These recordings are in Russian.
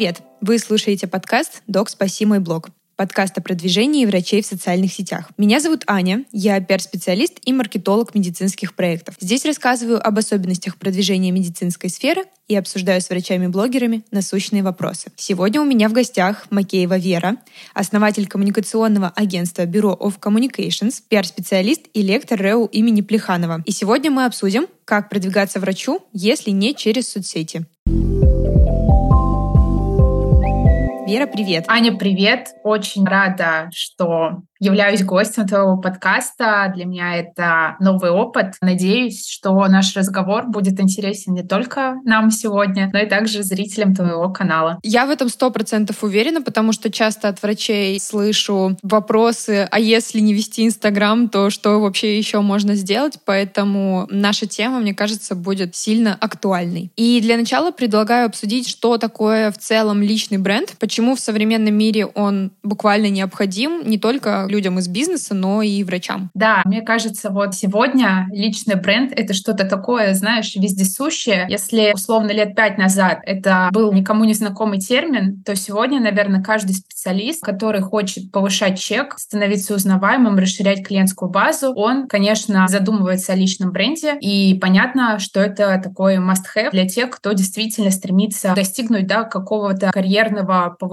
Привет! Вы слушаете подкаст «Док, спаси мой блог» подкаст о продвижении врачей в социальных сетях. Меня зовут Аня, я пиар-специалист и маркетолог медицинских проектов. Здесь рассказываю об особенностях продвижения медицинской сферы и обсуждаю с врачами-блогерами насущные вопросы. Сегодня у меня в гостях Макеева Вера, основатель коммуникационного агентства Бюро of Communications, пиар-специалист и лектор РЭУ имени Плеханова. И сегодня мы обсудим, как продвигаться врачу, если не через соцсети. Вера, привет. Аня, привет. Очень рада, что являюсь гостем твоего подкаста. Для меня это новый опыт. Надеюсь, что наш разговор будет интересен не только нам сегодня, но и также зрителям твоего канала. Я в этом сто процентов уверена, потому что часто от врачей слышу вопросы, а если не вести Инстаграм, то что вообще еще можно сделать? Поэтому наша тема, мне кажется, будет сильно актуальной. И для начала предлагаю обсудить, что такое в целом личный бренд, почему в современном мире он буквально необходим не только людям из бизнеса, но и врачам. Да, мне кажется, вот сегодня личный бренд — это что-то такое, знаешь, вездесущее. Если, условно, лет пять назад это был никому не знакомый термин, то сегодня, наверное, каждый специалист, который хочет повышать чек, становиться узнаваемым, расширять клиентскую базу, он, конечно, задумывается о личном бренде. И понятно, что это такой must-have для тех, кто действительно стремится достигнуть да, какого-то карьерного повышения,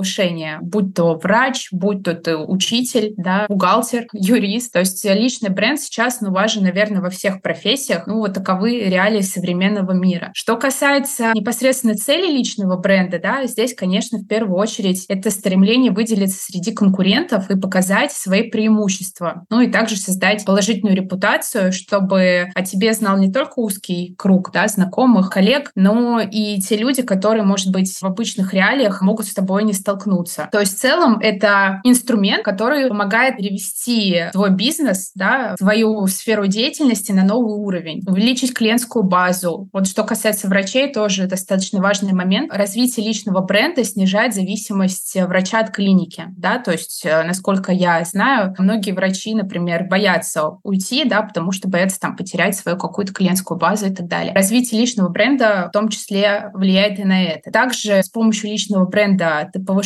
будь то врач, будь то ты учитель, да, бухгалтер, юрист. То есть личный бренд сейчас ну, важен, наверное, во всех профессиях. Ну, вот таковы реалии современного мира. Что касается непосредственно цели личного бренда, да, здесь, конечно, в первую очередь это стремление выделиться среди конкурентов и показать свои преимущества. Ну и также создать положительную репутацию, чтобы о тебе знал не только узкий круг да, знакомых, коллег, но и те люди, которые, может быть, в обычных реалиях могут с тобой не столкнуться. То есть в целом это инструмент, который помогает перевести свой бизнес, да, свою сферу деятельности на новый уровень, увеличить клиентскую базу. Вот что касается врачей, тоже достаточно важный момент. Развитие личного бренда снижает зависимость врача от клиники, да, то есть, э, насколько я знаю, многие врачи, например, боятся уйти, да, потому что боятся там потерять свою какую-то клиентскую базу и так далее. Развитие личного бренда в том числе влияет и на это. Также с помощью личного бренда ты повышаешь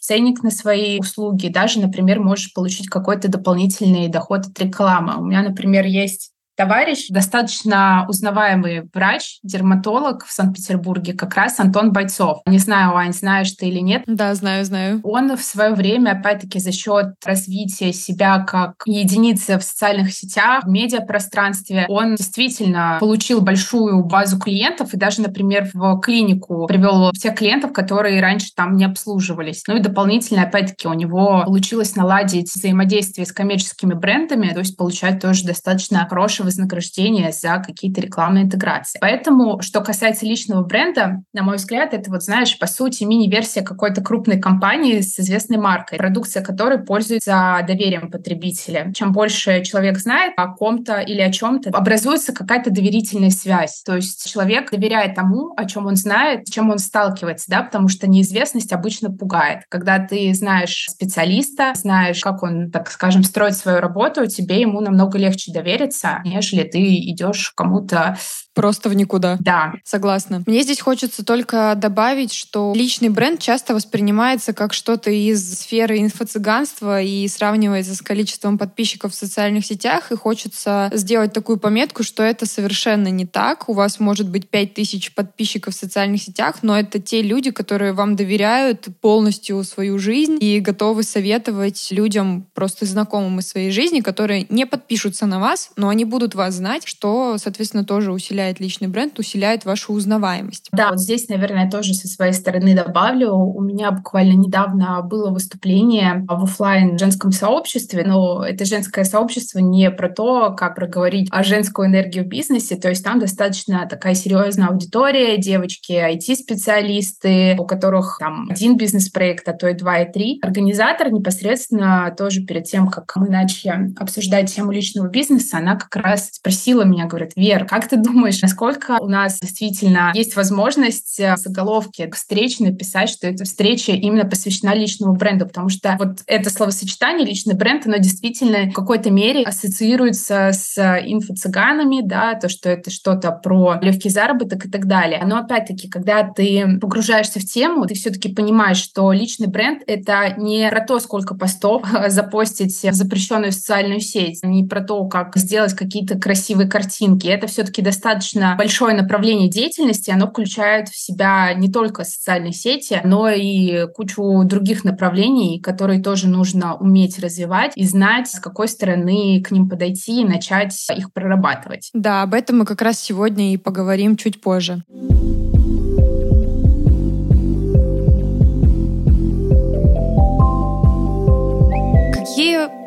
ценник на свои услуги, даже, например, можешь получить какой-то дополнительный доход от рекламы. У меня, например, есть товарищ, достаточно узнаваемый врач, дерматолог в Санкт-Петербурге, как раз Антон Бойцов. Не знаю, Ань, знаешь ты или нет? Да, знаю, знаю. Он в свое время, опять-таки, за счет развития себя как единицы в социальных сетях, в медиапространстве, он действительно получил большую базу клиентов и даже, например, в клинику привел всех клиентов, которые раньше там не обслуживались. Ну и дополнительно, опять-таки, у него получилось наладить взаимодействие с коммерческими брендами, то есть получать тоже достаточно хороший хорошее вознаграждение за какие-то рекламные интеграции. Поэтому, что касается личного бренда, на мой взгляд, это вот, знаешь, по сути, мини-версия какой-то крупной компании с известной маркой, продукция которой пользуется доверием потребителя. Чем больше человек знает о ком-то или о чем-то, образуется какая-то доверительная связь. То есть человек доверяет тому, о чем он знает, с чем он сталкивается, да, потому что неизвестность обычно пугает. Когда ты знаешь специалиста, знаешь, как он, так скажем, строит свою работу, тебе ему намного легче довериться, нежели ты идешь кому-то Просто в никуда. Да. Согласна. Мне здесь хочется только добавить, что личный бренд часто воспринимается как что-то из сферы инфо-цыганства и сравнивается с количеством подписчиков в социальных сетях. И хочется сделать такую пометку, что это совершенно не так. У вас может быть 5000 подписчиков в социальных сетях, но это те люди, которые вам доверяют полностью свою жизнь и готовы советовать людям, просто знакомым из своей жизни, которые не подпишутся на вас, но они будут вас знать, что, соответственно, тоже усиляет усиляет личный бренд, усиляет вашу узнаваемость. Да, вот здесь, наверное, тоже со своей стороны добавлю. У меня буквально недавно было выступление в офлайн женском сообществе, но это женское сообщество не про то, как проговорить о женскую энергию в бизнесе, то есть там достаточно такая серьезная аудитория, девочки IT-специалисты, у которых там один бизнес-проект, а то и два, и три. Организатор непосредственно тоже перед тем, как мы начали обсуждать тему личного бизнеса, она как раз спросила меня, говорит, Вер, как ты думаешь, думаешь, насколько у нас действительно есть возможность в заголовке встречи написать, что эта встреча именно посвящена личному бренду, потому что вот это словосочетание «личный бренд», оно действительно в какой-то мере ассоциируется с инфо-цыганами, да, то, что это что-то про легкий заработок и так далее. Но опять-таки, когда ты погружаешься в тему, ты все-таки понимаешь, что личный бренд — это не про то, сколько постов запостить в запрещенную социальную сеть, не про то, как сделать какие-то красивые картинки. Это все-таки достаточно большое направление деятельности, оно включает в себя не только социальные сети, но и кучу других направлений, которые тоже нужно уметь развивать и знать, с какой стороны к ним подойти и начать их прорабатывать. Да, об этом мы как раз сегодня и поговорим чуть позже.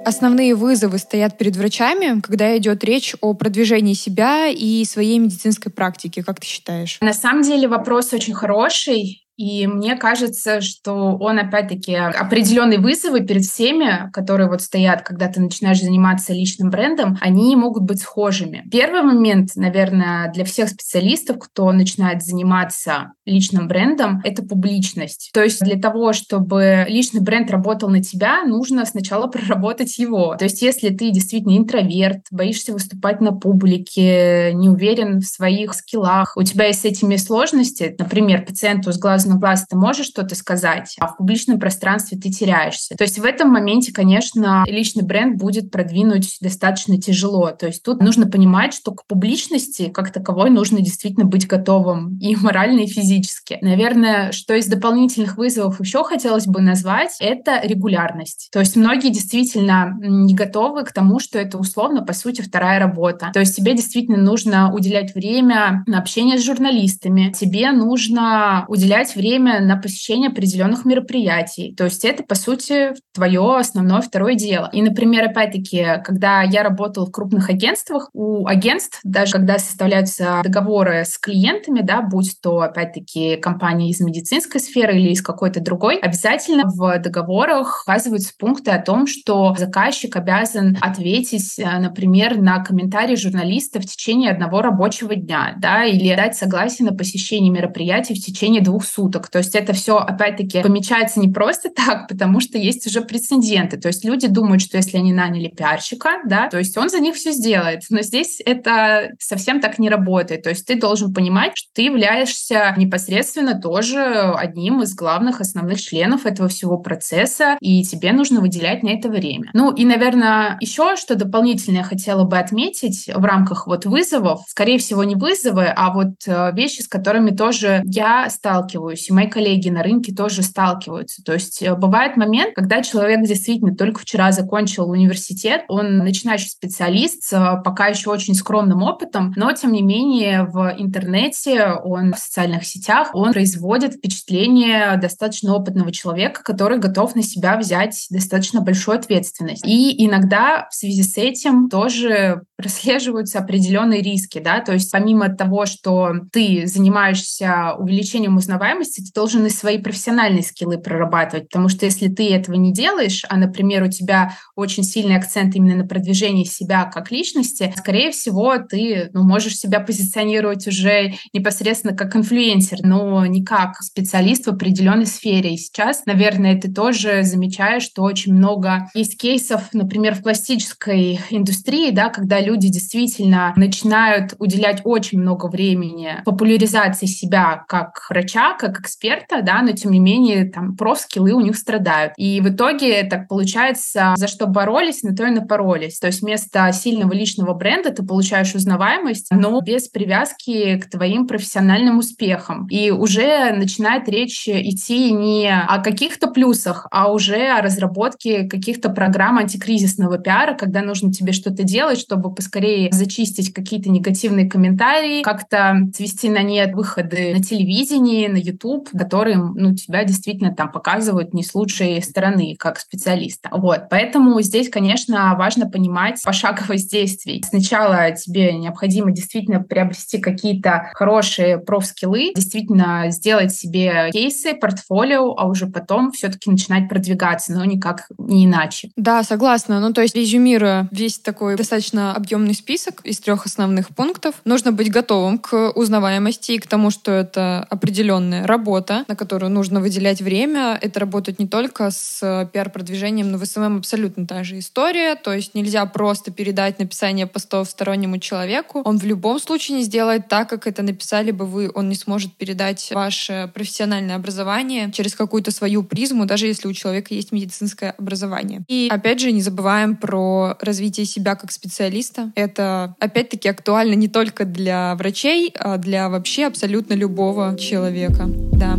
Основные вызовы стоят перед врачами, когда идет речь о продвижении себя и своей медицинской практики, как ты считаешь? На самом деле вопрос очень хороший. И мне кажется, что он, опять-таки, определенные вызовы перед всеми, которые вот стоят, когда ты начинаешь заниматься личным брендом, они могут быть схожими. Первый момент, наверное, для всех специалистов, кто начинает заниматься личным брендом, это публичность. То есть для того, чтобы личный бренд работал на тебя, нужно сначала проработать его. То есть если ты действительно интроверт, боишься выступать на публике, не уверен в своих скиллах, у тебя есть с этими сложности, например, пациенту с глаз на глаз ты можешь что-то сказать, а в публичном пространстве ты теряешься. То есть в этом моменте, конечно, личный бренд будет продвинуть достаточно тяжело. То есть тут нужно понимать, что к публичности как таковой нужно действительно быть готовым и морально, и физически. Наверное, что из дополнительных вызовов еще хотелось бы назвать, это регулярность. То есть многие действительно не готовы к тому, что это условно, по сути, вторая работа. То есть тебе действительно нужно уделять время на общение с журналистами, тебе нужно уделять время на посещение определенных мероприятий. То есть это, по сути, твое основное второе дело. И, например, опять-таки, когда я работала в крупных агентствах, у агентств, даже когда составляются договоры с клиентами, да, будь то, опять-таки, компания из медицинской сферы или из какой-то другой, обязательно в договорах указываются пункты о том, что заказчик обязан ответить, э, например, на комментарии журналиста в течение одного рабочего дня, да, или дать согласие на посещение мероприятий в течение двух суток суток. То есть это все, опять-таки, помечается не просто так, потому что есть уже прецеденты. То есть люди думают, что если они наняли пиарщика, да, то есть он за них все сделает. Но здесь это совсем так не работает. То есть ты должен понимать, что ты являешься непосредственно тоже одним из главных основных членов этого всего процесса, и тебе нужно выделять на это время. Ну и, наверное, еще что дополнительно я хотела бы отметить в рамках вот вызовов, скорее всего, не вызовы, а вот э, вещи, с которыми тоже я сталкиваюсь сталкиваюсь, и мои коллеги на рынке тоже сталкиваются. То есть э, бывает момент, когда человек действительно только вчера закончил университет, он начинающий специалист с пока еще очень скромным опытом, но тем не менее в интернете, он в социальных сетях, он производит впечатление достаточно опытного человека, который готов на себя взять достаточно большую ответственность. И иногда в связи с этим тоже прослеживаются определенные риски, да, то есть помимо того, что ты занимаешься увеличением узнаваемости, ты должен и свои профессиональные скиллы прорабатывать, потому что если ты этого не делаешь, а, например, у тебя очень сильный акцент именно на продвижении себя как личности, скорее всего, ты ну, можешь себя позиционировать уже непосредственно как инфлюенсер, но не как специалист в определенной сфере. И сейчас, наверное, ты тоже замечаешь, что очень много есть кейсов, например, в пластической индустрии, да, когда люди действительно начинают уделять очень много времени популяризации себя как врача, как эксперта, да, но тем не менее там профскиллы у них страдают. И в итоге так получается, за что боролись, на то и напоролись. То есть вместо сильного личного бренда ты получаешь узнаваемость, но без привязки к твоим профессиональным успехам. И уже начинает речь идти не о каких-то плюсах, а уже о разработке каких-то программ антикризисного пиара, когда нужно тебе что-то делать, чтобы поскорее зачистить какие-то негативные комментарии, как-то свести на нет выходы на телевидении, на YouTube, которые, ну, тебя действительно там показывают не с лучшей стороны, как специалиста. Вот, поэтому здесь, конечно, важно понимать пошаговость действий. Сначала тебе необходимо действительно приобрести какие-то хорошие профскиллы, действительно сделать себе кейсы, портфолио, а уже потом все-таки начинать продвигаться, но никак не иначе. Да, согласна. Ну, то есть, резюмируя весь такой достаточно объемный список из трех основных пунктов, нужно быть готовым к узнаваемости и к тому, что это определенная работа, на которую нужно выделять время. Это работать не только с пиар-продвижением, но в SMM абсолютно та же история. То есть нельзя просто передать написание постов стороннему человеку. Он в любом случае не сделает так, как это написали бы вы. Он не сможет передать ваше профессиональное образование через какую-то свою призму, даже если у человека есть медицинское образование. И опять же, не забываем про развитие себя как специалиста. Это опять-таки актуально не только для врачей, а для вообще абсолютно любого человека. Да.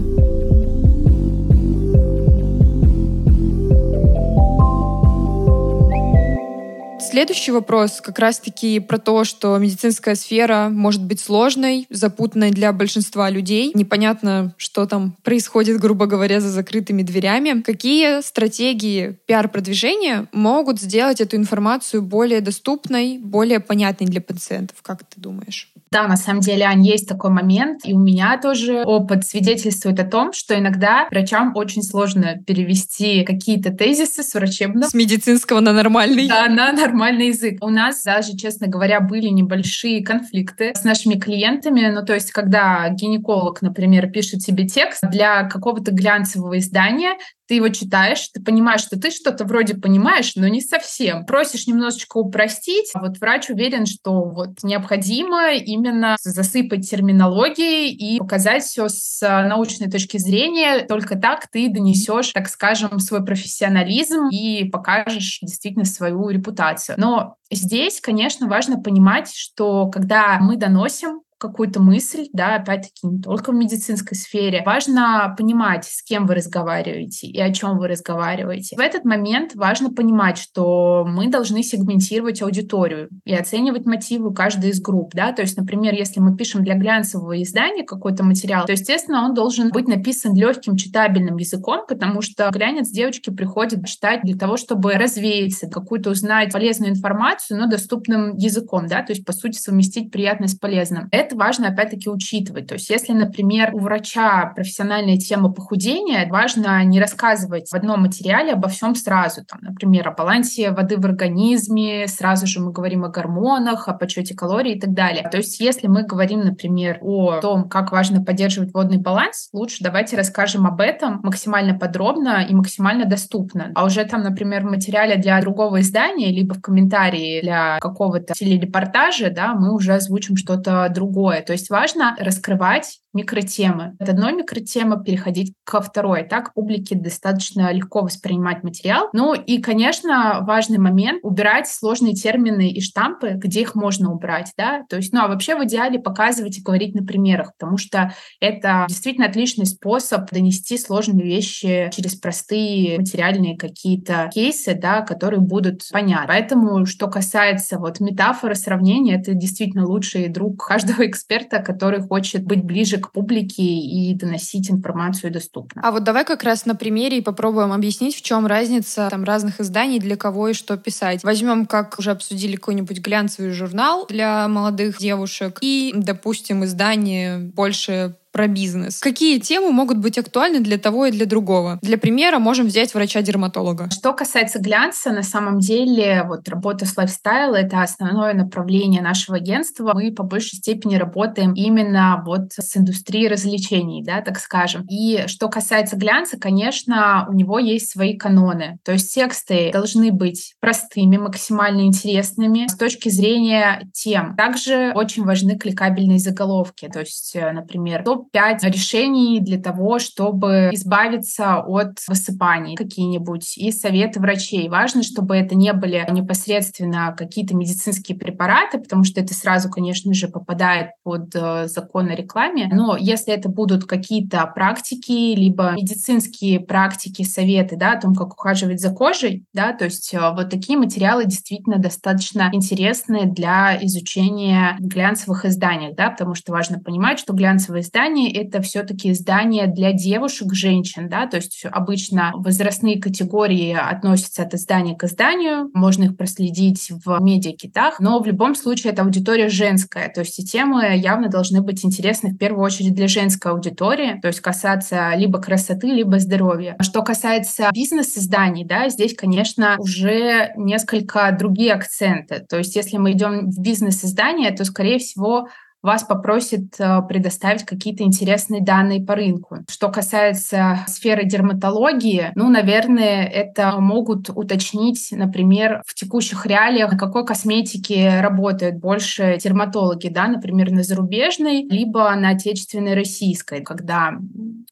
Следующий вопрос как раз-таки про то, что медицинская сфера может быть сложной, запутанной для большинства людей. Непонятно, что там происходит, грубо говоря, за закрытыми дверями. Какие стратегии пиар-продвижения могут сделать эту информацию более доступной, более понятной для пациентов? Как ты думаешь? Да, на самом деле, Ань, есть такой момент, и у меня тоже опыт свидетельствует о том, что иногда врачам очень сложно перевести какие-то тезисы с врачебного... С медицинского на нормальный. Да, на нормальный язык. У нас даже, честно говоря, были небольшие конфликты с нашими клиентами. Ну, то есть, когда гинеколог, например, пишет себе текст для какого-то глянцевого издания, ты его читаешь, ты понимаешь, что ты что-то вроде понимаешь, но не совсем. Просишь немножечко упростить, а вот врач уверен, что вот необходимо именно засыпать терминологией и показать все с научной точки зрения. Только так ты донесешь, так скажем, свой профессионализм и покажешь действительно свою репутацию. Но здесь, конечно, важно понимать, что когда мы доносим какую-то мысль, да, опять-таки не только в медицинской сфере. Важно понимать, с кем вы разговариваете и о чем вы разговариваете. В этот момент важно понимать, что мы должны сегментировать аудиторию и оценивать мотивы каждой из групп, да, то есть, например, если мы пишем для глянцевого издания какой-то материал, то, естественно, он должен быть написан легким читабельным языком, потому что глянец девочки приходят читать для того, чтобы развеяться, какую-то узнать полезную информацию, но доступным языком, да, то есть, по сути, совместить приятное с полезным. Это это важно опять-таки учитывать. То есть если, например, у врача профессиональная тема похудения, важно не рассказывать в одном материале обо всем сразу. Там, например, о балансе воды в организме, сразу же мы говорим о гормонах, о подсчете калорий и так далее. То есть если мы говорим, например, о том, как важно поддерживать водный баланс, лучше давайте расскажем об этом максимально подробно и максимально доступно. А уже там, например, в материале для другого издания, либо в комментарии для какого-то телерепортажа, да, мы уже озвучим что-то другое другое. То есть важно раскрывать микротемы. От одной микротемы переходить ко второй. Так публике достаточно легко воспринимать материал. Ну и, конечно, важный момент — убирать сложные термины и штампы, где их можно убрать. Да? То есть, ну а вообще в идеале показывать и говорить на примерах, потому что это действительно отличный способ донести сложные вещи через простые материальные какие-то кейсы, да, которые будут понятны. Поэтому, что касается вот метафоры, сравнения, это действительно лучший друг каждого эксперта, который хочет быть ближе к публике и доносить информацию доступно. А вот давай как раз на примере и попробуем объяснить, в чем разница там разных изданий, для кого и что писать. Возьмем, как уже обсудили, какой-нибудь глянцевый журнал для молодых девушек и, допустим, издание больше про бизнес. Какие темы могут быть актуальны для того и для другого? Для примера можем взять врача-дерматолога. Что касается глянца, на самом деле вот работа с лайфстайл — это основное направление нашего агентства. Мы по большей степени работаем именно вот с индустрией развлечений, да, так скажем. И что касается глянца, конечно, у него есть свои каноны. То есть тексты должны быть простыми, максимально интересными с точки зрения тем. Также очень важны кликабельные заголовки. То есть, э, например, топ топ-5 решений для того, чтобы избавиться от высыпаний какие-нибудь и советы врачей. Важно, чтобы это не были непосредственно какие-то медицинские препараты, потому что это сразу, конечно же, попадает под э, закон о рекламе. Но если это будут какие-то практики, либо медицинские практики, советы, да, о том, как ухаживать за кожей, да, то есть э, вот такие материалы действительно достаточно интересны для изучения глянцевых изданиях, да, потому что важно понимать, что глянцевые издания издание — это все-таки издание для девушек, женщин, да, то есть обычно возрастные категории относятся от издания к изданию, можно их проследить в медиакитах, но в любом случае это аудитория женская, то есть и темы явно должны быть интересны в первую очередь для женской аудитории, то есть касаться либо красоты, либо здоровья. Что касается бизнес-изданий, да, здесь, конечно, уже несколько другие акценты. То есть если мы идем в бизнес-издание, то, скорее всего, вас попросит э, предоставить какие-то интересные данные по рынку. Что касается сферы дерматологии, ну, наверное, это могут уточнить, например, в текущих реалиях, на какой косметике работают больше дерматологи, да, например, на зарубежной, либо на отечественной российской, когда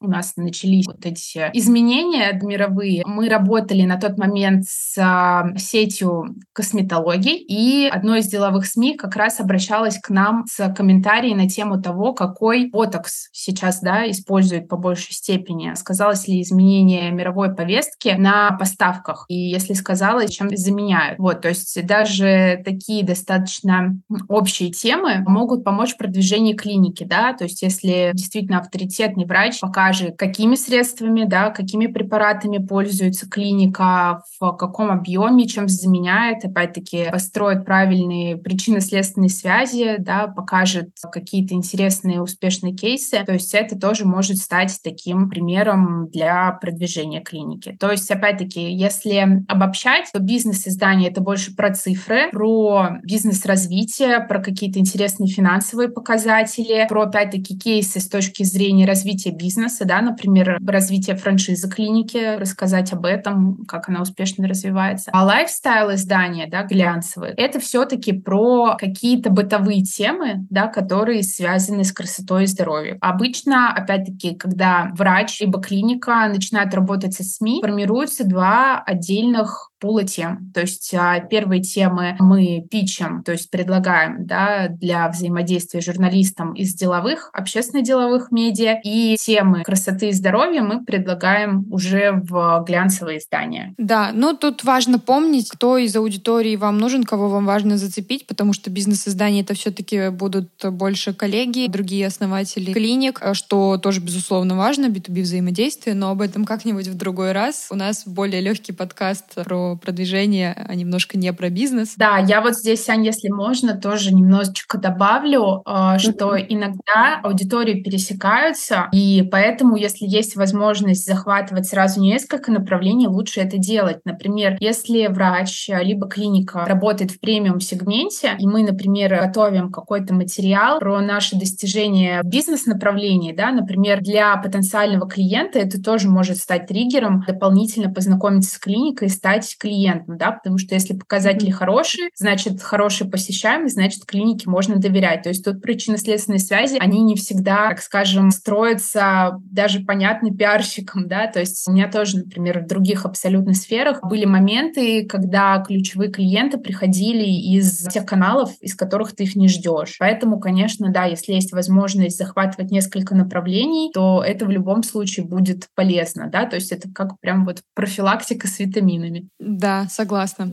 у нас начались вот эти изменения мировые. Мы работали на тот момент с а, сетью косметологий, и одно из деловых СМИ как раз обращалось к нам с комментариями комментарии на тему того, какой ботокс сейчас да, используют по большей степени. Сказалось ли изменение мировой повестки на поставках? И если сказалось, чем заменяют? Вот, то есть даже такие достаточно общие темы могут помочь в продвижении клиники, да, то есть если действительно авторитетный врач покажет, какими средствами, да, какими препаратами пользуется клиника, в каком объеме, чем заменяет, опять-таки построит правильные причинно-следственные связи, да, покажет какие-то интересные успешные кейсы. То есть это тоже может стать таким примером для продвижения клиники. То есть, опять-таки, если обобщать, то бизнес-издание — это больше про цифры, про бизнес-развитие, про какие-то интересные финансовые показатели, про, опять-таки, кейсы с точки зрения развития бизнеса, да, например, развитие франшизы клиники, рассказать об этом, как она успешно развивается. А лайфстайл издания, да, глянцевые, это все-таки про какие-то бытовые темы, да, которые связаны с красотой и здоровьем. Обычно, опять-таки, когда врач либо клиника начинают работать со СМИ, формируются два отдельных пула тем. То есть а, первые темы мы пичем, то есть предлагаем да, для взаимодействия журналистам из деловых, общественно-деловых медиа, и темы красоты и здоровья мы предлагаем уже в глянцевые издания. Да, но тут важно помнить, кто из аудитории вам нужен, кого вам важно зацепить, потому что бизнес-издания это все-таки будут больше коллеги, другие основатели клиник, что тоже, безусловно, важно, B2B взаимодействие, но об этом как-нибудь в другой раз. У нас более легкий подкаст про продвижение, а немножко не про бизнес. Да, я вот здесь, Ань, если можно, тоже немножечко добавлю, э, что иногда аудитории пересекаются, и поэтому, если есть возможность захватывать сразу несколько направлений, лучше это делать. Например, если врач либо клиника работает в премиум-сегменте, и мы, например, готовим какой-то материал про наши достижения бизнес-направлений, да, например, для потенциального клиента это тоже может стать триггером дополнительно познакомиться с клиникой и стать клиентам, да, потому что если показатели хорошие, значит, хорошая посещаемость, значит, клинике можно доверять. То есть тут причинно-следственные связи, они не всегда, так скажем, строятся даже понятны пиарщикам, да, то есть у меня тоже, например, в других абсолютно сферах были моменты, когда ключевые клиенты приходили из тех каналов, из которых ты их не ждешь. Поэтому, конечно, да, если есть возможность захватывать несколько направлений, то это в любом случае будет полезно, да, то есть это как прям вот профилактика с витаминами. Да, согласна.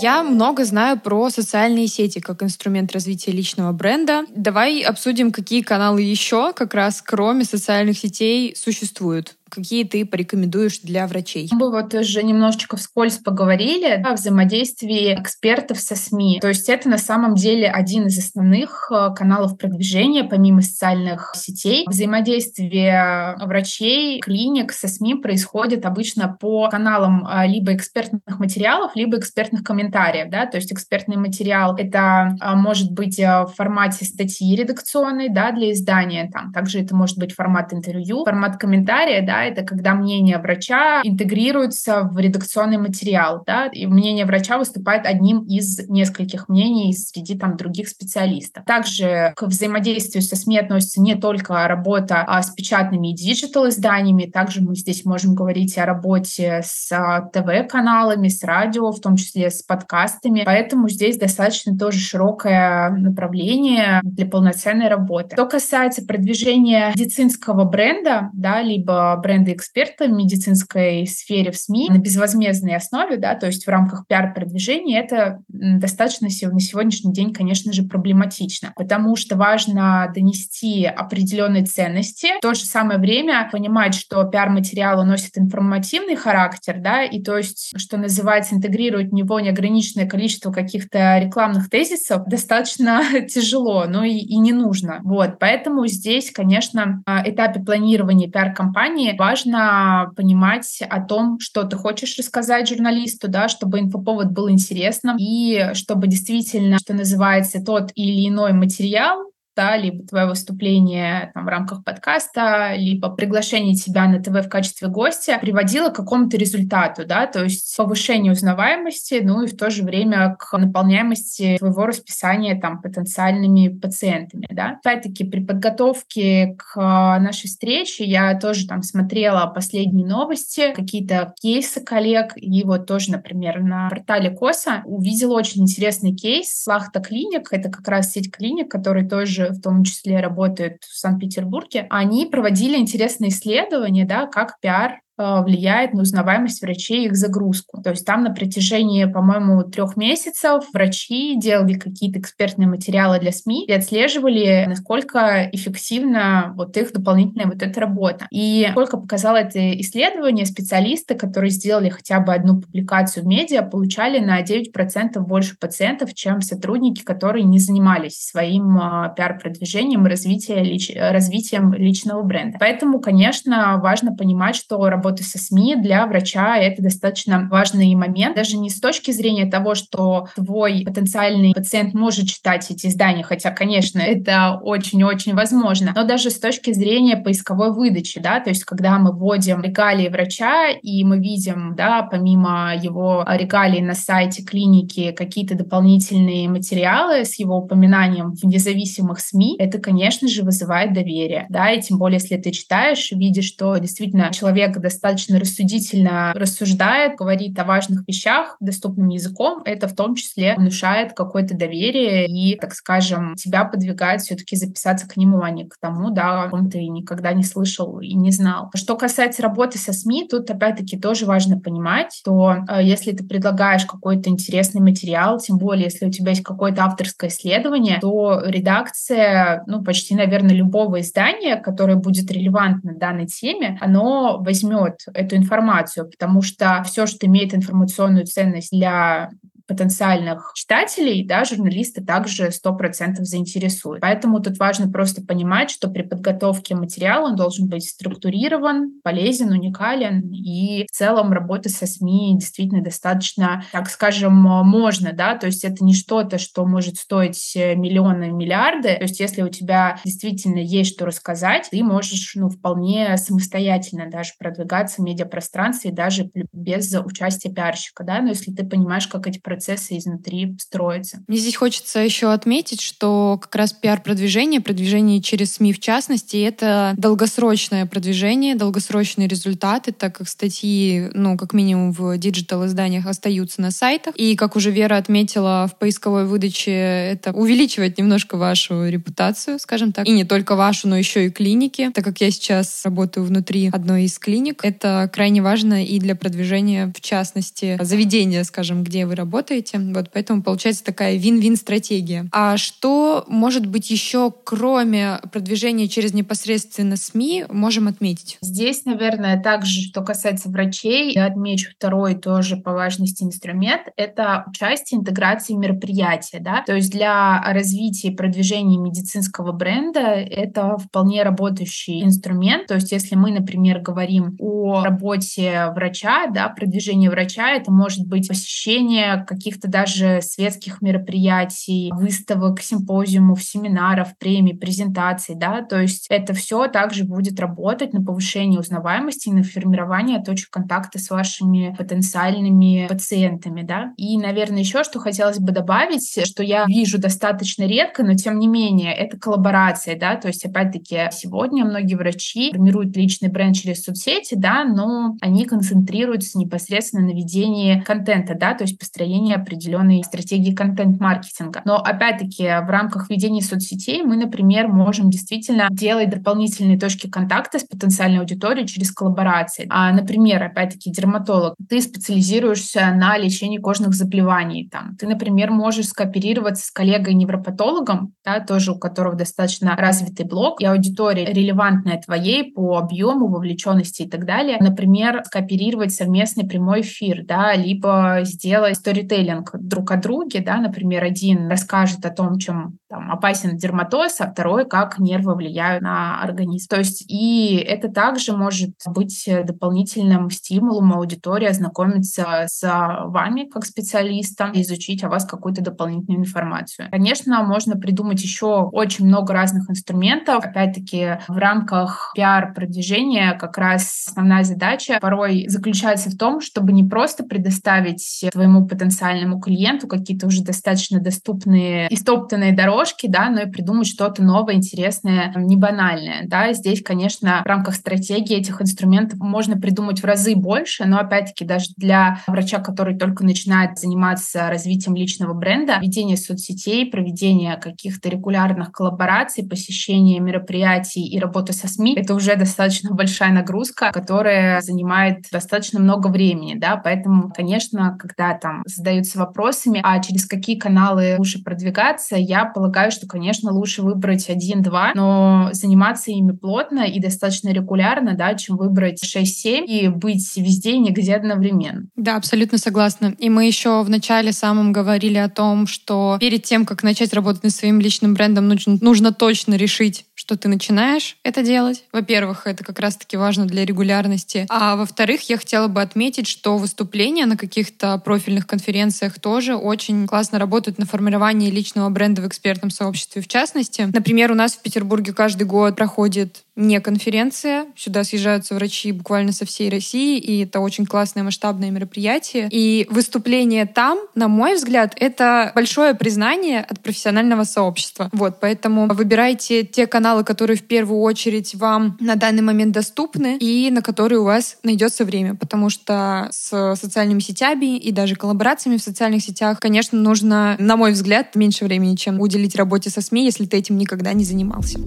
Я много знаю про социальные сети как инструмент развития личного бренда. Давай обсудим, какие каналы еще как раз кроме социальных сетей существуют какие ты порекомендуешь для врачей? Мы вот уже немножечко вскользь поговорили о взаимодействии экспертов со СМИ. То есть это на самом деле один из основных э, каналов продвижения, помимо социальных сетей. Взаимодействие врачей, клиник со СМИ происходит обычно по каналам э, либо экспертных материалов, либо экспертных комментариев. Да? То есть экспертный материал — это э, может быть в формате статьи редакционной да, для издания, там. также это может быть формат интервью, формат комментария, да, это когда мнение врача интегрируется в редакционный материал, да, и мнение врача выступает одним из нескольких мнений среди там других специалистов. Также к взаимодействию со СМИ относится не только работа а, с печатными и digital изданиями, также мы здесь можем говорить о работе с а, ТВ-каналами, с радио, в том числе с подкастами, поэтому здесь достаточно тоже широкое направление для полноценной работы. Что касается продвижения медицинского бренда, да, либо бренды-эксперты в медицинской сфере в СМИ на безвозмездной основе, да, то есть в рамках пиар-продвижения, это достаточно на сегодняшний день, конечно же, проблематично, потому что важно донести определенные ценности, в то же самое время понимать, что пиар-материалы носят информативный характер, да, и то есть, что называется, интегрировать в него неограниченное количество каких-то рекламных тезисов достаточно тяжело, но и, и не нужно. Вот, поэтому здесь, конечно, на этапе планирования пиар-компании важно понимать о том, что ты хочешь рассказать журналисту, да, чтобы инфоповод был интересным и чтобы действительно, что называется, тот или иной материал да, либо твое выступление там, в рамках подкаста, либо приглашение тебя на ТВ в качестве гостя приводило к какому-то результату, да, то есть повышению узнаваемости, ну и в то же время к наполняемости твоего расписания там потенциальными пациентами, да. Опять-таки при подготовке к нашей встрече я тоже там смотрела последние новости, какие-то кейсы коллег, и вот тоже, например, на портале КОСа увидела очень интересный кейс Лахта Клиник, это как раз сеть клиник, которые тоже в том числе работают в Санкт-Петербурге, они проводили интересные исследования, да, как пиар влияет на узнаваемость врачей и их загрузку. То есть там на протяжении, по-моему, трех месяцев врачи делали какие-то экспертные материалы для СМИ и отслеживали, насколько эффективна вот их дополнительная вот эта работа. И сколько показало это исследование, специалисты, которые сделали хотя бы одну публикацию в медиа, получали на 9% больше пациентов, чем сотрудники, которые не занимались своим э, пиар-продвижением развитием, лич... развитием личного бренда. Поэтому, конечно, важно понимать, что работа работы со СМИ для врача. Это достаточно важный момент, даже не с точки зрения того, что твой потенциальный пациент может читать эти издания, хотя, конечно, это очень-очень возможно, но даже с точки зрения поисковой выдачи, да, то есть когда мы вводим регалии врача, и мы видим, да, помимо его регалий на сайте клиники какие-то дополнительные материалы с его упоминанием в независимых СМИ, это, конечно же, вызывает доверие, да, и тем более, если ты читаешь, видишь, что действительно человек достаточно достаточно рассудительно рассуждает, говорит о важных вещах доступным языком, это в том числе внушает какое-то доверие и, так скажем, тебя подвигает все-таки записаться к нему, а не к тому, да, о ком ты никогда не слышал и не знал. Что касается работы со СМИ, тут опять-таки тоже важно понимать, что э, если ты предлагаешь какой-то интересный материал, тем более если у тебя есть какое-то авторское исследование, то редакция, ну, почти, наверное, любого издания, которое будет релевантно данной теме, оно возьмет эту информацию, потому что все, что имеет информационную ценность для потенциальных читателей, да, журналисты также 100% заинтересуют. Поэтому тут важно просто понимать, что при подготовке материала он должен быть структурирован, полезен, уникален, и в целом работа со СМИ действительно достаточно, так скажем, можно, да, то есть это не что-то, что может стоить миллионы, миллиарды, то есть если у тебя действительно есть что рассказать, ты можешь, ну, вполне самостоятельно даже продвигаться в медиапространстве, даже без участия пиарщика, да, но если ты понимаешь, как эти процессы процессы изнутри строятся. Мне здесь хочется еще отметить, что как раз пиар-продвижение, продвижение через СМИ в частности, это долгосрочное продвижение, долгосрочные результаты, так как статьи, ну, как минимум в digital-изданиях остаются на сайтах. И, как уже Вера отметила, в поисковой выдаче это увеличивает немножко вашу репутацию, скажем так. И не только вашу, но еще и клиники. Так как я сейчас работаю внутри одной из клиник, это крайне важно и для продвижения, в частности, заведения, скажем, где вы работаете, работаете. Вот поэтому получается такая вин-вин стратегия. А что может быть еще, кроме продвижения через непосредственно СМИ, можем отметить? Здесь, наверное, также, что касается врачей, я отмечу второй тоже по важности инструмент, это участие интеграции мероприятия. Да? То есть для развития и продвижения медицинского бренда это вполне работающий инструмент. То есть если мы, например, говорим о работе врача, да, продвижение врача, это может быть посещение каких-то даже светских мероприятий, выставок, симпозиумов, семинаров, премий, презентаций, да, то есть это все также будет работать на повышение узнаваемости на формирование точек контакта с вашими потенциальными пациентами, да. И, наверное, еще что хотелось бы добавить, что я вижу достаточно редко, но тем не менее, это коллаборация, да, то есть, опять-таки, сегодня многие врачи формируют личный бренд через соцсети, да, но они концентрируются непосредственно на ведении контента, да, то есть построении ведения определенной стратегии контент-маркетинга. Но опять-таки в рамках ведения соцсетей мы, например, можем действительно делать дополнительные точки контакта с потенциальной аудиторией через коллаборации. А, например, опять-таки дерматолог, ты специализируешься на лечении кожных заболеваний. Там. Ты, например, можешь скооперироваться с коллегой-невропатологом, да, тоже у которого достаточно развитый блог, и аудитория релевантная твоей по объему, вовлеченности и так далее. Например, скооперировать совместный прямой эфир, да, либо сделать сторителлинг друг о друге, да, например, один расскажет о том, чем там, опасен дерматоз, а второй, как нервы влияют на организм. То есть и это также может быть дополнительным стимулом аудитории ознакомиться с вами как специалистом, изучить о вас какую-то дополнительную информацию. Конечно, можно придумать еще очень много разных инструментов. Опять-таки, в рамках пиар-продвижения как раз основная задача порой заключается в том, чтобы не просто предоставить твоему потенциальному клиенту какие-то уже достаточно доступные и стоптанные дорожки, да, но и придумать что-то новое, интересное, не банальное. Да. Здесь, конечно, в рамках стратегии этих инструментов можно придумать в разы больше, но опять-таки даже для врача, который только начинает заниматься развитием личного бренда, ведение соцсетей, проведение каких-то регулярных коллабораций, посещение мероприятий и работа со СМИ — это уже достаточно большая нагрузка, которая занимает достаточно много времени, да, поэтому, конечно, когда там задаются вопросами, а через какие каналы лучше продвигаться, я полагаю, что, конечно, лучше выбрать один-два, но заниматься ими плотно и достаточно регулярно, да, чем выбрать 6-7 и быть везде и нигде одновременно. Да, абсолютно согласна. И мы еще в начале самом говорили о том, что перед тем, как начать работать над своим личным брендом, нужно, нужно точно решить, что ты начинаешь это делать. Во-первых, это как раз-таки важно для регулярности. А во-вторых, я хотела бы отметить, что выступления на каких-то профильных конференциях тоже очень классно работают на формировании личного бренда в экспертном сообществе в частности. Например, у нас в Петербурге каждый год проходит не конференция. Сюда съезжаются врачи буквально со всей России, и это очень классное масштабное мероприятие. И выступление там, на мой взгляд, это большое признание от профессионального сообщества. Вот, поэтому выбирайте те каналы, которые в первую очередь вам на данный момент доступны и на которые у вас найдется время, потому что с социальными сетями и даже коллаборациями в социальных сетях, конечно, нужно, на мой взгляд, меньше времени, чем уделить работе со СМИ, если ты этим никогда не занимался.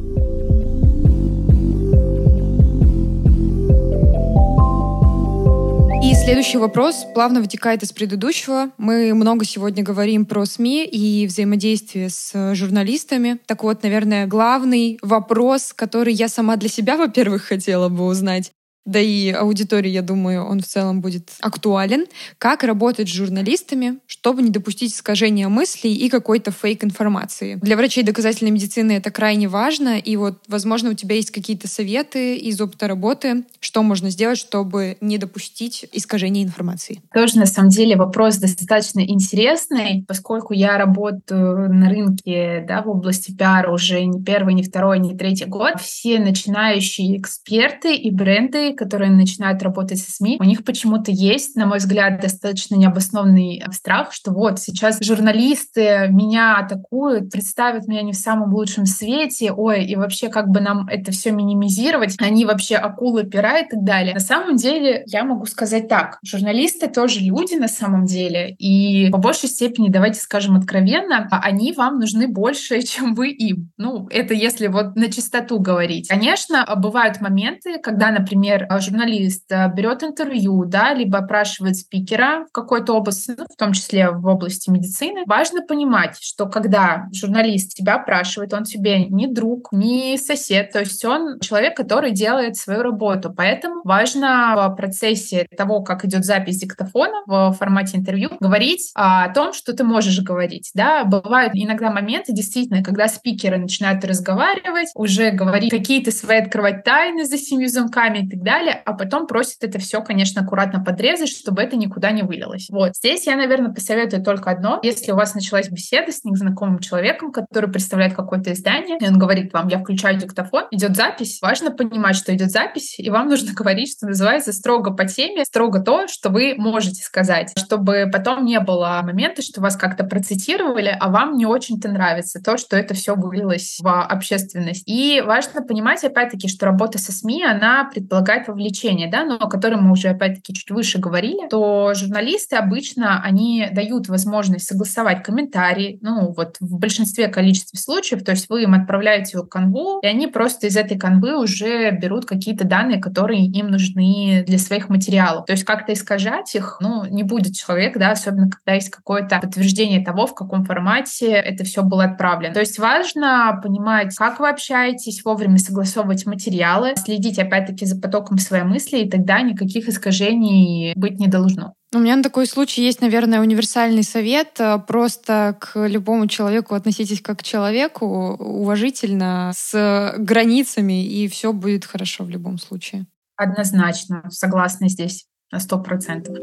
Следующий вопрос плавно вытекает из предыдущего. Мы много сегодня говорим про СМИ и взаимодействие с журналистами. Так вот, наверное, главный вопрос, который я сама для себя, во-первых, хотела бы узнать, да и аудитории, я думаю, он в целом будет актуален. Как работать с журналистами, чтобы не допустить искажения мыслей и какой-то фейк-информации. Для врачей доказательной медицины это крайне важно, и вот, возможно, у тебя есть какие-то советы из опыта работы, что можно сделать, чтобы не допустить искажения информации. Тоже, на самом деле, вопрос достаточно интересный, поскольку я работаю на рынке да, в области пиара уже не первый, не второй, не третий год. Все начинающие эксперты и бренды которые начинают работать со СМИ, у них почему-то есть, на мой взгляд, достаточно необоснованный страх, что вот сейчас журналисты меня атакуют, представят меня не в самом лучшем свете, ой, и вообще как бы нам это все минимизировать, они вообще акулы, пера и так далее. На самом деле я могу сказать так, журналисты тоже люди на самом деле, и по большей степени, давайте скажем откровенно, они вам нужны больше, чем вы им. Ну, это если вот на чистоту говорить. Конечно, бывают моменты, когда, например, например, а, журналист а, берет интервью, да, либо опрашивает спикера в какой-то области, ну, в том числе в области медицины, важно понимать, что когда журналист тебя опрашивает, он тебе не друг, не сосед, то есть он человек, который делает свою работу. Поэтому важно в процессе того, как идет запись диктофона в формате интервью, говорить о том, что ты можешь говорить. Да? Бывают иногда моменты, действительно, когда спикеры начинают разговаривать, уже говорить какие-то свои открывать тайны за семью замками и так далее, далее, а потом просит это все, конечно, аккуратно подрезать, чтобы это никуда не вылилось. Вот. Здесь я, наверное, посоветую только одно. Если у вас началась беседа с незнакомым человеком, который представляет какое-то издание, и он говорит вам, я включаю диктофон, идет запись, важно понимать, что идет запись, и вам нужно говорить, что называется, строго по теме, строго то, что вы можете сказать, чтобы потом не было момента, что вас как-то процитировали, а вам не очень-то нравится то, что это все вылилось в общественность. И важно понимать, опять-таки, что работа со СМИ, она предполагает бывает вовлечение, да, но о котором мы уже опять-таки чуть выше говорили, то журналисты обычно, они дают возможность согласовать комментарии, ну вот в большинстве количестве случаев, то есть вы им отправляете канву, и они просто из этой канвы уже берут какие-то данные, которые им нужны для своих материалов. То есть как-то искажать их, ну, не будет человек, да, особенно когда есть какое-то подтверждение того, в каком формате это все было отправлено. То есть важно понимать, как вы общаетесь, вовремя согласовывать материалы, следить опять-таки за потоком своей мысли, и тогда никаких искажений быть не должно. У меня на такой случай есть, наверное, универсальный совет. Просто к любому человеку относитесь как к человеку, уважительно, с границами, и все будет хорошо в любом случае. Однозначно, согласна здесь на сто процентов.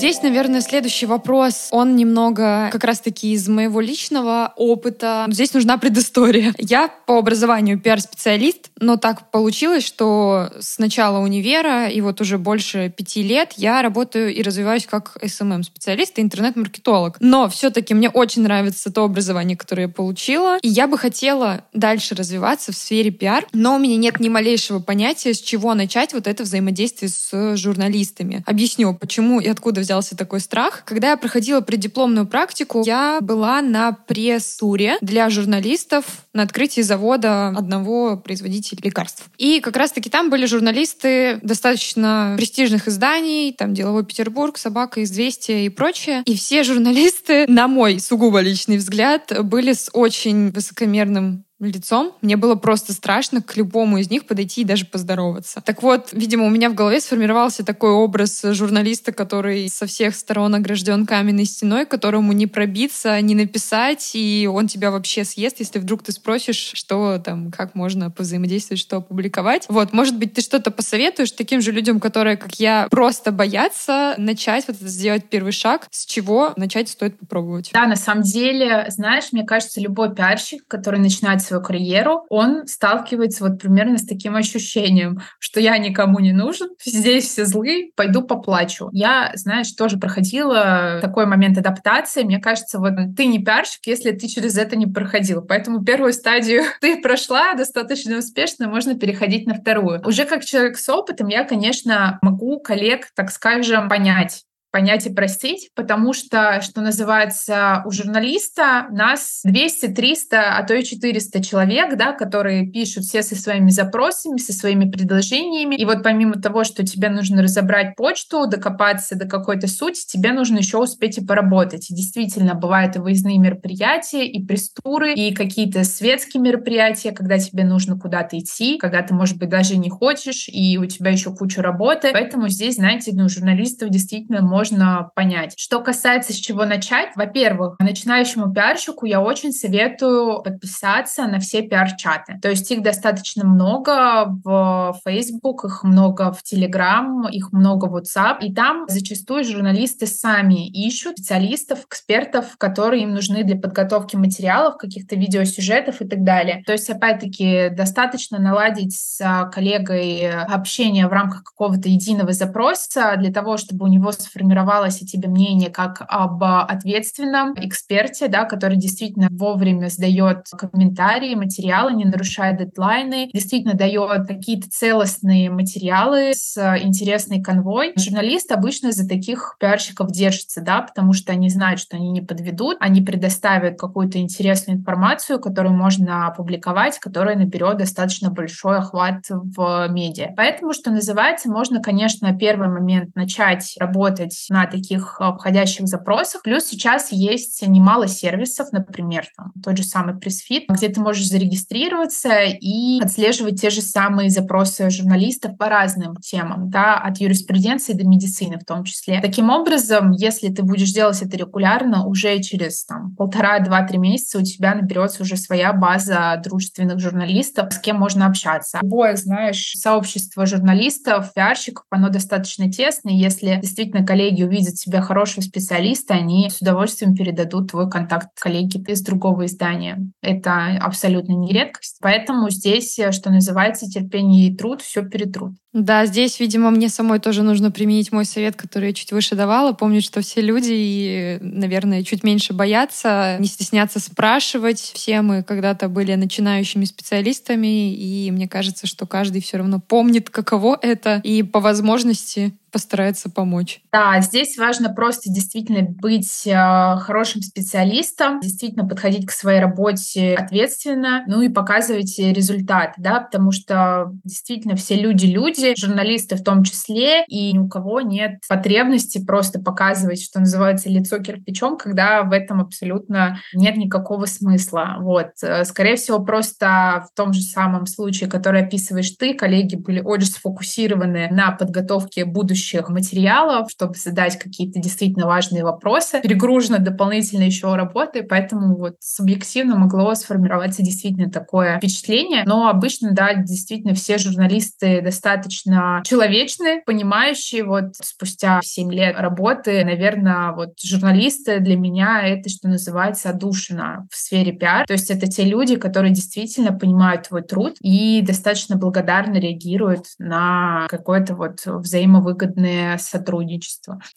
Здесь, наверное, следующий вопрос, он немного как раз-таки из моего личного опыта. Здесь нужна предыстория. Я по образованию пиар-специалист, но так получилось, что с начала универа и вот уже больше пяти лет я работаю и развиваюсь как SMM-специалист и интернет-маркетолог. Но все-таки мне очень нравится то образование, которое я получила, и я бы хотела дальше развиваться в сфере пиар, но у меня нет ни малейшего понятия, с чего начать вот это взаимодействие с журналистами. Объясню, почему и откуда взялся такой страх. Когда я проходила преддипломную практику, я была на пресс-туре для журналистов на открытии завода одного производителя лекарств. И как раз-таки там были журналисты достаточно престижных изданий, там «Деловой Петербург», «Собака», «Известия» и прочее. И все журналисты, на мой сугубо личный взгляд, были с очень высокомерным лицом. Мне было просто страшно к любому из них подойти и даже поздороваться. Так вот, видимо, у меня в голове сформировался такой образ журналиста, который со всех сторон огражден каменной стеной, которому не пробиться, не написать, и он тебя вообще съест, если вдруг ты спросишь, что там, как можно повзаимодействовать, что опубликовать. Вот, может быть, ты что-то посоветуешь таким же людям, которые, как я, просто боятся начать вот сделать первый шаг, с чего начать стоит попробовать. Да, на самом деле, знаешь, мне кажется, любой пиарщик, который начинает свою карьеру, он сталкивается вот примерно с таким ощущением, что я никому не нужен, здесь все злые, пойду поплачу. Я, знаешь, тоже проходила такой момент адаптации. Мне кажется, вот ты не пиарщик, если ты через это не проходил. Поэтому первую стадию ты прошла достаточно успешно, можно переходить на вторую. Уже как человек с опытом я, конечно, могу коллег, так скажем, понять, понять и простить, потому что, что называется, у журналиста нас 200, 300, а то и 400 человек, да, которые пишут все со своими запросами, со своими предложениями. И вот помимо того, что тебе нужно разобрать почту, докопаться до какой-то сути, тебе нужно еще успеть и поработать. И действительно, бывают и выездные мероприятия, и пресс-туры, и какие-то светские мероприятия, когда тебе нужно куда-то идти, когда ты, может быть, даже не хочешь, и у тебя еще куча работы. Поэтому здесь, знаете, ну, журналистов действительно можно можно понять. Что касается с чего начать, во-первых, начинающему пиарщику я очень советую подписаться на все пиар-чаты. То есть их достаточно много в Facebook, их много в Telegram, их много в WhatsApp. И там зачастую журналисты сами ищут специалистов, экспертов, которые им нужны для подготовки материалов, каких-то видеосюжетов и так далее. То есть, опять-таки, достаточно наладить с коллегой общение в рамках какого-то единого запроса для того, чтобы у него сформировать сформировалось тебе мнение как об ответственном эксперте, да, который действительно вовремя сдает комментарии, материалы, не нарушая дедлайны, действительно дает какие-то целостные материалы с интересной конвой. Журналист обычно за таких пиарщиков держится, да, потому что они знают, что они не подведут, они предоставят какую-то интересную информацию, которую можно опубликовать, которая наберет достаточно большой охват в медиа. Поэтому, что называется, можно, конечно, первый момент начать работать на таких входящих запросах. Плюс сейчас есть немало сервисов, например, там, тот же самый PressFit, где ты можешь зарегистрироваться и отслеживать те же самые запросы журналистов по разным темам, да, от юриспруденции до медицины в том числе. Таким образом, если ты будешь делать это регулярно, уже через там, полтора, два-три месяца у тебя наберется уже своя база дружественных журналистов, с кем можно общаться. Любое, знаешь, сообщество журналистов, пиарщиков, оно достаточно тесное. Если действительно коллеги коллеги увидят себя хорошего специалиста, они с удовольствием передадут твой контакт коллеге из другого издания. Это абсолютно не редкость. Поэтому здесь, э, что называется, терпение и труд все перетрут. Да, здесь, видимо, мне самой тоже нужно применить мой совет, который я чуть выше давала. Помнить, что все люди, и, наверное, чуть меньше боятся, не стесняться спрашивать. Все мы когда-то были начинающими специалистами, и мне кажется, что каждый все равно помнит, каково это, и по возможности постарается помочь. Да, здесь важно просто действительно быть э, хорошим специалистом, действительно подходить к своей работе ответственно, ну и показывать результат, да, потому что действительно все люди люди, журналисты в том числе, и ни у кого нет потребности просто показывать, что называется, лицо кирпичом, когда в этом абсолютно нет никакого смысла. Вот. Э, скорее всего, просто в том же самом случае, который описываешь ты, коллеги были очень сфокусированы на подготовке будущих материалов, чтобы задать какие-то действительно важные вопросы. Перегружено дополнительно еще работой, поэтому вот субъективно могло сформироваться действительно такое впечатление. Но обычно, да, действительно все журналисты достаточно человечные, понимающие. Вот спустя 7 лет работы, наверное, вот журналисты для меня это, что называется, отдушина в сфере пиар. То есть это те люди, которые действительно понимают твой труд и достаточно благодарно реагируют на какое-то вот взаимовыгодное выгодное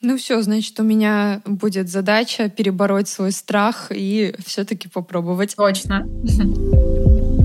Ну все, значит, у меня будет задача перебороть свой страх и все-таки попробовать. Точно.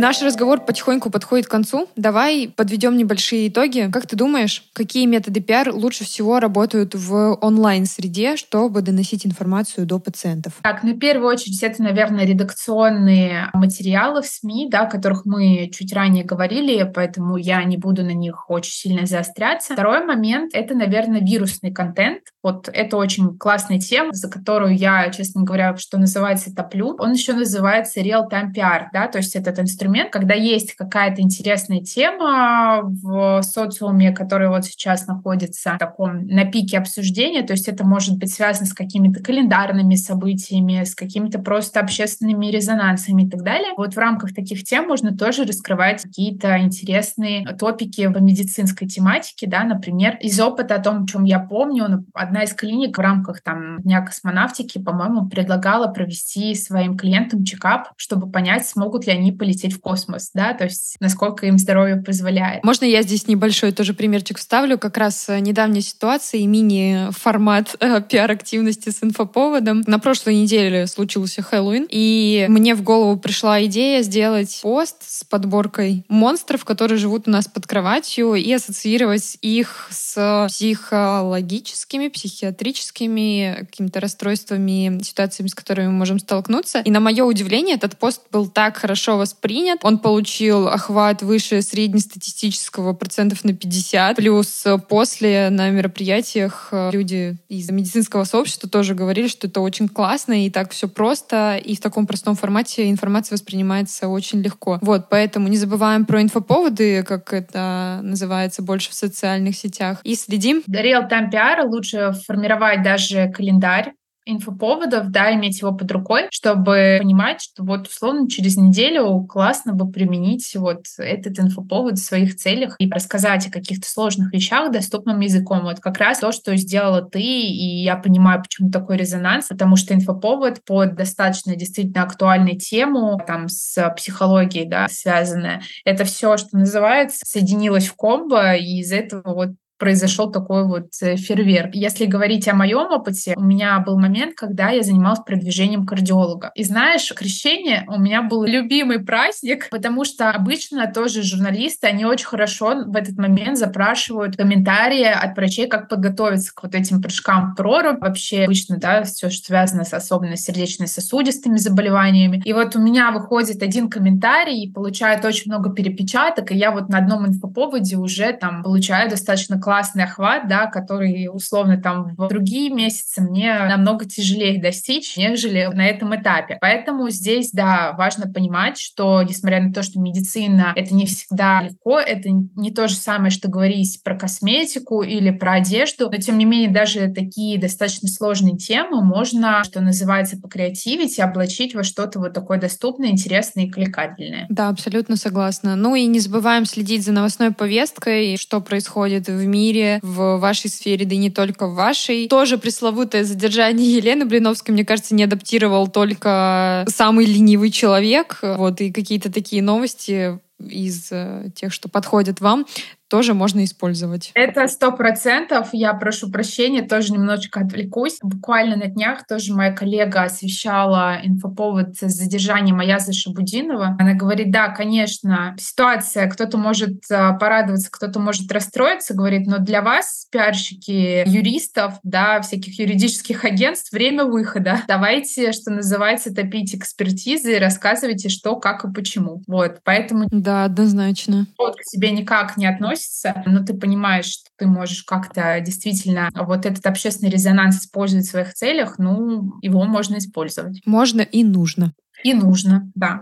Наш разговор потихоньку подходит к концу. Давай подведем небольшие итоги. Как ты думаешь, какие методы пиар лучше всего работают в онлайн-среде, чтобы доносить информацию до пациентов? Так, ну, в первую очередь, это, наверное, редакционные материалы в СМИ, да, о которых мы чуть ранее говорили, поэтому я не буду на них очень сильно заостряться. Второй момент — это, наверное, вирусный контент. Вот это очень классная тема, за которую я, честно говоря, что называется, топлю. Он еще называется real-time PR, да, то есть этот инструмент инструмент, когда есть какая-то интересная тема в социуме, которая вот сейчас находится в таком на пике обсуждения, то есть это может быть связано с какими-то календарными событиями, с какими-то просто общественными резонансами и так далее. Вот в рамках таких тем можно тоже раскрывать какие-то интересные топики по медицинской тематике, да, например, из опыта о том, о чем я помню, одна из клиник в рамках там Дня космонавтики, по-моему, предлагала провести своим клиентам чекап, чтобы понять, смогут ли они полететь в космос, да, то есть насколько им здоровье позволяет. Можно я здесь небольшой тоже примерчик вставлю? Как раз э, недавняя ситуация и мини-формат э, пиар-активности с инфоповодом. На прошлой неделе случился Хэллоуин, и мне в голову пришла идея сделать пост с подборкой монстров, которые живут у нас под кроватью, и ассоциировать их с психологическими, психиатрическими какими-то расстройствами, ситуациями, с которыми мы можем столкнуться. И на мое удивление, этот пост был так хорошо воспринят, принят. Он получил охват выше среднестатистического процентов на 50. Плюс после на мероприятиях э, люди из медицинского сообщества тоже говорили, что это очень классно и так все просто. И в таком простом формате информация воспринимается очень легко. Вот, поэтому не забываем про инфоповоды, как это называется больше в социальных сетях. И следим. Real-time PR лучше формировать даже календарь инфоповодов, да, иметь его под рукой, чтобы понимать, что вот условно через неделю классно бы применить вот этот инфоповод в своих целях и рассказать о каких-то сложных вещах доступным языком. Вот как раз то, что сделала ты, и я понимаю, почему такой резонанс, потому что инфоповод под достаточно действительно актуальную тему, там, с психологией, да, связанная, это все, что называется, соединилось в комбо, и из этого вот произошел такой вот э, фейерверк. Если говорить о моем опыте, у меня был момент, когда я занималась продвижением кардиолога. И знаешь, крещение у меня был любимый праздник, потому что обычно тоже журналисты, они очень хорошо в этот момент запрашивают комментарии от врачей, как подготовиться к вот этим прыжкам в. Вообще обычно, да, все, что связано с особенно сердечно-сосудистыми заболеваниями. И вот у меня выходит один комментарий и получает очень много перепечаток, и я вот на одном инфоповоде уже там получаю достаточно классный классный охват, да, который условно там в другие месяцы мне намного тяжелее достичь, нежели на этом этапе. Поэтому здесь, да, важно понимать, что несмотря на то, что медицина — это не всегда легко, это не то же самое, что говорить про косметику или про одежду, но тем не менее даже такие достаточно сложные темы можно, что называется, покреативить и облачить во что-то вот такое доступное, интересное и кликабельное. Да, абсолютно согласна. Ну и не забываем следить за новостной повесткой, что происходит в мире, в вашей сфере, да и не только в вашей. Тоже пресловутое задержание Елены Блиновской, мне кажется, не адаптировал только самый ленивый человек. Вот, и какие-то такие новости из э, тех, что подходят вам, тоже можно использовать. Это сто процентов. Я прошу прощения, тоже немножечко отвлекусь. Буквально на днях тоже моя коллега освещала инфоповод с задержанием Аяза Шабудинова. Она говорит, да, конечно, ситуация, кто-то может э, порадоваться, кто-то может расстроиться, говорит, но для вас, пиарщики юристов, да, всяких юридических агентств, время выхода. Давайте, что называется, топить экспертизы и рассказывайте, что, как и почему. Вот, поэтому... Да, однозначно. Вот к тебе никак не относится относится, но ты понимаешь, что ты можешь как-то действительно вот этот общественный резонанс использовать в своих целях, ну, его можно использовать. Можно и нужно. И нужно, да.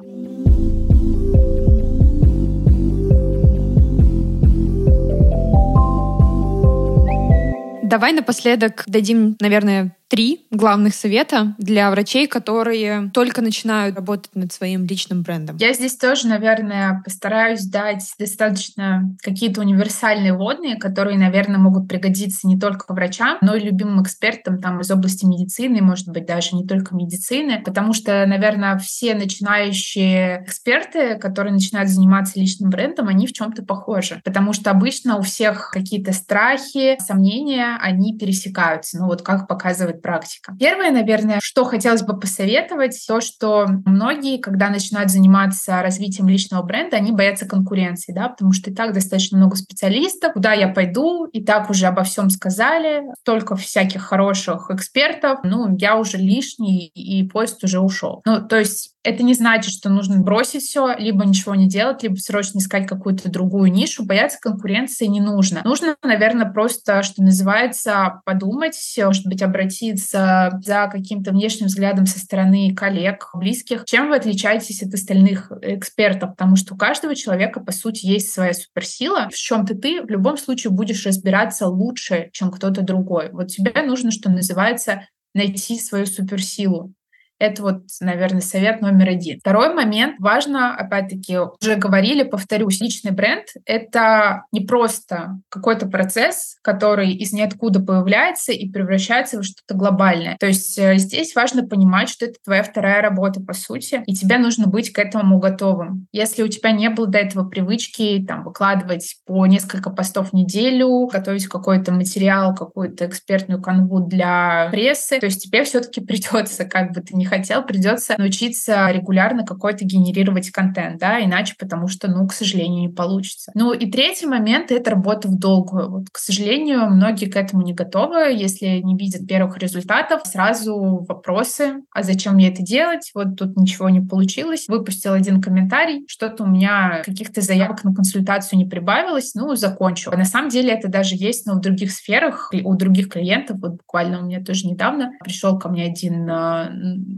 Давай напоследок дадим, наверное, три главных совета для врачей, которые только начинают работать над своим личным брендом? Я здесь тоже, наверное, постараюсь дать достаточно какие-то универсальные водные, которые, наверное, могут пригодиться не только врачам, но и любимым экспертам там из области медицины, может быть, даже не только медицины, потому что, наверное, все начинающие эксперты, которые начинают заниматься личным брендом, они в чем-то похожи, потому что обычно у всех какие-то страхи, сомнения, они пересекаются. Ну вот как показывает практика. Первое, наверное, что хотелось бы посоветовать, то, что многие, когда начинают заниматься развитием личного бренда, они боятся конкуренции, да, потому что и так достаточно много специалистов, куда я пойду, и так уже обо всем сказали, столько всяких хороших экспертов, ну, я уже лишний, и поезд уже ушел. Ну, то есть это не значит, что нужно бросить все, либо ничего не делать, либо срочно искать какую-то другую нишу. Бояться конкуренции не нужно. Нужно, наверное, просто, что называется, подумать, может быть, обратиться за каким-то внешним взглядом со стороны коллег, близких. Чем вы отличаетесь от остальных экспертов? Потому что у каждого человека, по сути, есть своя суперсила. В чем-то ты в любом случае будешь разбираться лучше, чем кто-то другой. Вот тебе нужно, что называется, найти свою суперсилу. Это вот, наверное, совет номер один. Второй момент. Важно, опять-таки, уже говорили, повторюсь, личный бренд — это не просто какой-то процесс, который из ниоткуда появляется и превращается в что-то глобальное. То есть э, здесь важно понимать, что это твоя вторая работа, по сути, и тебе нужно быть к этому готовым. Если у тебя не было до этого привычки там выкладывать по несколько постов в неделю, готовить какой-то материал, какую-то экспертную канву для прессы, то есть тебе все-таки придется, как бы ты ни хотел, придется научиться регулярно какой-то генерировать контент, да, иначе потому что, ну, к сожалению, не получится. Ну и третий момент — это работа в долгую. Вот, к сожалению, многие к этому не готовы. Если не видят первых результатов, сразу вопросы, а зачем мне это делать? Вот тут ничего не получилось. Выпустил один комментарий, что-то у меня каких-то заявок на консультацию не прибавилось, ну, закончил. На самом деле это даже есть, но в других сферах, у других клиентов, вот буквально у меня тоже недавно пришел ко мне один а,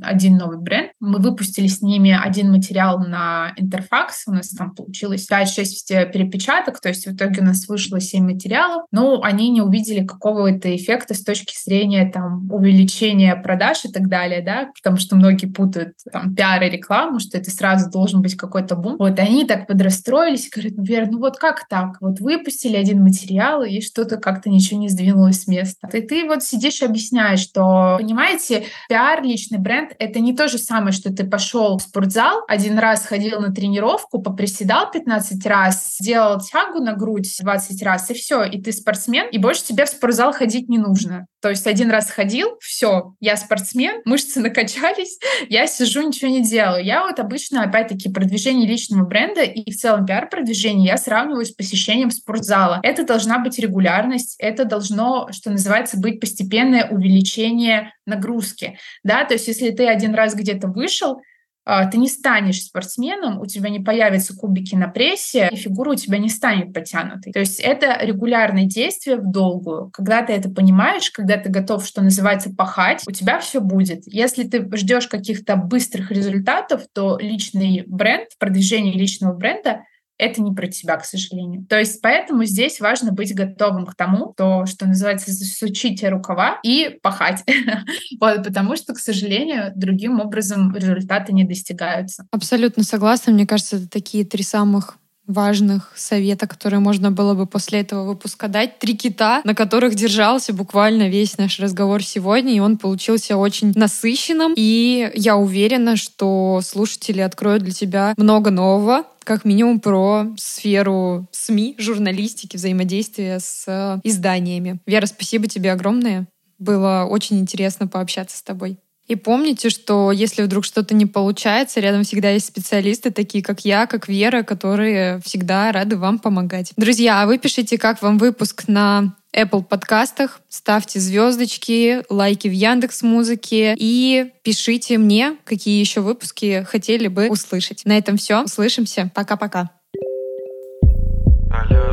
один новый бренд. Мы выпустили с ними один материал на интерфакс. У нас там получилось 5-6 перепечаток, то есть в итоге у нас вышло 7 материалов. Но они не увидели какого-то эффекта с точки зрения там увеличения продаж и так далее, да, потому что многие путают там пиар и рекламу, что это сразу должен быть какой-то бум. Вот они так подрастроились и говорят, Вера, ну вот как так? Вот выпустили один материал, и что-то как-то ничего не сдвинулось с места. И ты вот сидишь и объясняешь, что, понимаете, пиар, личный бренд — это не то же самое, что ты пошел в спортзал, один раз ходил на тренировку, поприседал 15 раз, сделал тягу на грудь 20 раз, и все, и ты спортсмен, и больше тебе в спортзал ходить не нужно. То есть один раз ходил, все, я спортсмен, мышцы накачались, я сижу, ничего не делаю. Я вот обычно, опять-таки, продвижение личного бренда и в целом пиар-продвижение я сравниваю с посещением спортзала. Это должна быть регулярность, это должно, что называется, быть постепенное увеличение нагрузки. Да? То есть если ты один раз где-то вышел, ты не станешь спортсменом, у тебя не появятся кубики на прессе, и фигура у тебя не станет потянутой. То есть это регулярное действие в долгую. Когда ты это понимаешь, когда ты готов, что называется, пахать, у тебя все будет. Если ты ждешь каких-то быстрых результатов, то личный бренд, продвижение личного бренда это не про тебя, к сожалению. То есть поэтому здесь важно быть готовым к тому, то, что называется, засучить рукава и пахать. вот, потому что, к сожалению, другим образом результаты не достигаются. Абсолютно согласна. Мне кажется, это такие три самых важных совета, которые можно было бы после этого выпуска дать. Три кита, на которых держался буквально весь наш разговор сегодня, и он получился очень насыщенным. И я уверена, что слушатели откроют для тебя много нового, как минимум про сферу СМИ, журналистики, взаимодействия с изданиями. Вера, спасибо тебе огромное. Было очень интересно пообщаться с тобой. И помните, что если вдруг что-то не получается, рядом всегда есть специалисты, такие как я, как Вера, которые всегда рады вам помогать. Друзья, а вы пишите, как вам выпуск на Apple подкастах, ставьте звездочки, лайки в Яндекс Музыке и пишите мне, какие еще выпуски хотели бы услышать. На этом все. Услышимся. Пока-пока. Алло.